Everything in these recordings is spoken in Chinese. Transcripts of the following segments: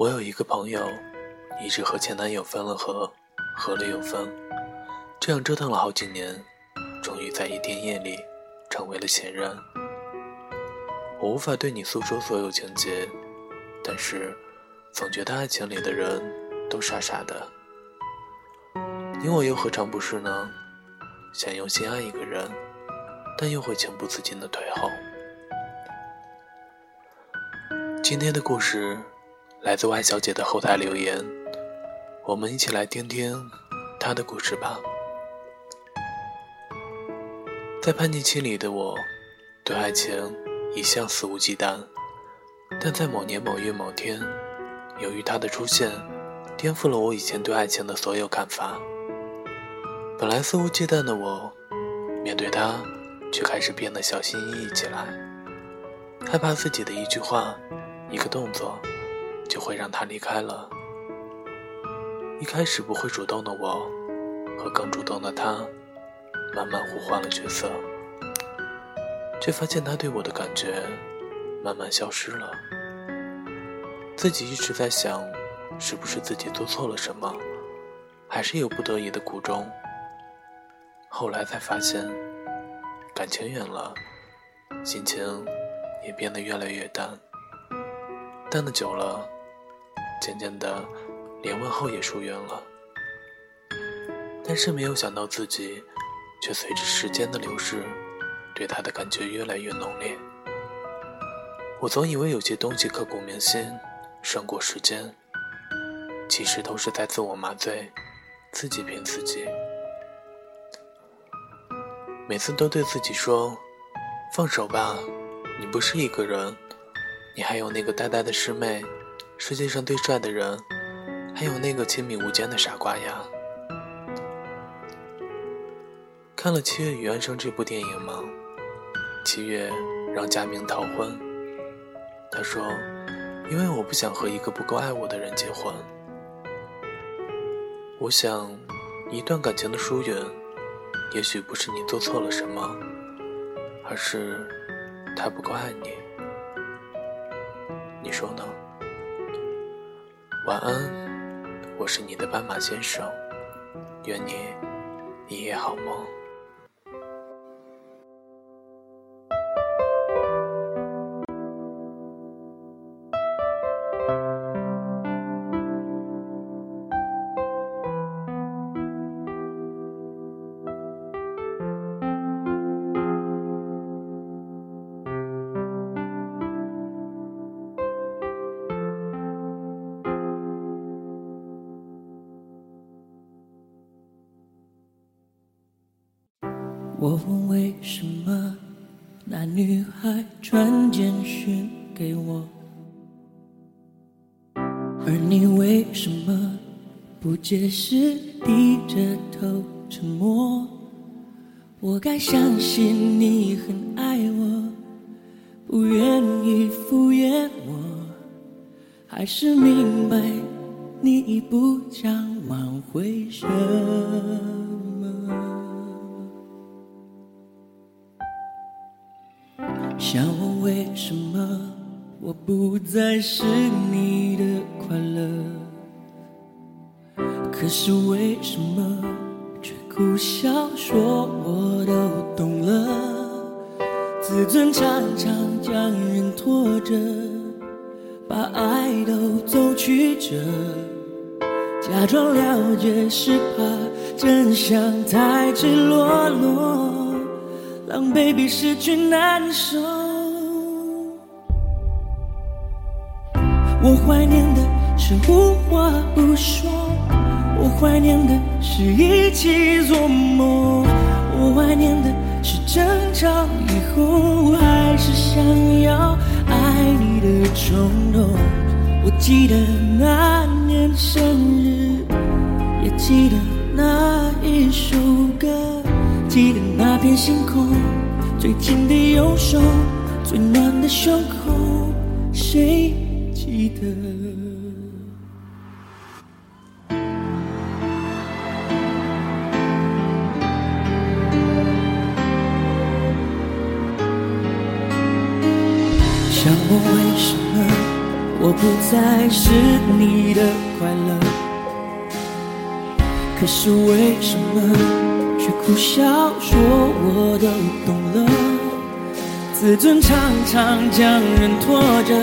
我有一个朋友，一直和前男友分了合，合了又分，这样折腾了好几年，终于在一天夜里成为了前任。我无法对你诉说所有情节，但是总觉得爱情里的人都傻傻的。你我又何尝不是呢？想用心爱一个人，但又会情不自禁的退后。今天的故事。来自 Y 小姐的后台留言，我们一起来听听她的故事吧。在叛逆期里的我，对爱情一向肆无忌惮，但在某年某月某天，由于他的出现，颠覆了我以前对爱情的所有看法。本来肆无忌惮的我，面对他，却开始变得小心翼翼起来，害怕自己的一句话，一个动作。就会让他离开了。一开始不会主动的我，和更主动的他，慢慢互换了角色，却发现他对我的感觉慢慢消失了。自己一直在想，是不是自己做错了什么，还是有不得已的苦衷？后来才发现，感情远了，心情也变得越来越淡，淡的久了。渐渐的，连问候也疏远了。但是没有想到自己，却随着时间的流逝，对他的感觉越来越浓烈。我总以为有些东西刻骨铭心，胜过时间，其实都是在自我麻醉，自己骗自己。每次都对自己说：“放手吧，你不是一个人，你还有那个呆呆的师妹。”世界上最帅的人，还有那个亲密无间的傻瓜呀！看了《七月与安生》这部电影吗？七月让佳明逃婚，他说：“因为我不想和一个不够爱我的人结婚。”我想，一段感情的疏远，也许不是你做错了什么，而是他不够爱你。你说呢？晚安，我是你的斑马先生，愿你一夜好梦。我问为什么那女孩传简讯给我，而你为什么不解释，低着头沉默？我该相信你很爱我，不愿意敷衍我，还是明白你已不想挽回什么？想问为什么我不再是你的快乐？可是为什么却苦笑说我都懂了？自尊常常将人拖着，把爱都走曲折，假装了解是怕真相太赤裸裸。让 baby 失去难受。我怀念的是无话不说，我怀念的是一起做梦，我怀念的是争吵以后还是想要爱你的冲动。我记得那年生日，也记得那一首歌。记得那片星空，最紧的右手，最暖的胸口，谁记得？想我为什么我不再是你的快乐。可是为什么苦笑说我都懂了？自尊常常将人拖着，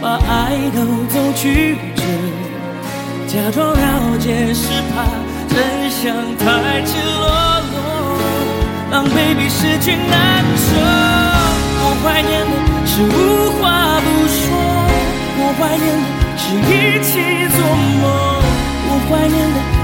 把爱都走曲折，假装了解是怕真相太赤裸裸，让 baby 失去难舍。我怀念的是无话不说，我怀念的是一起做梦，我怀念的。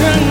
就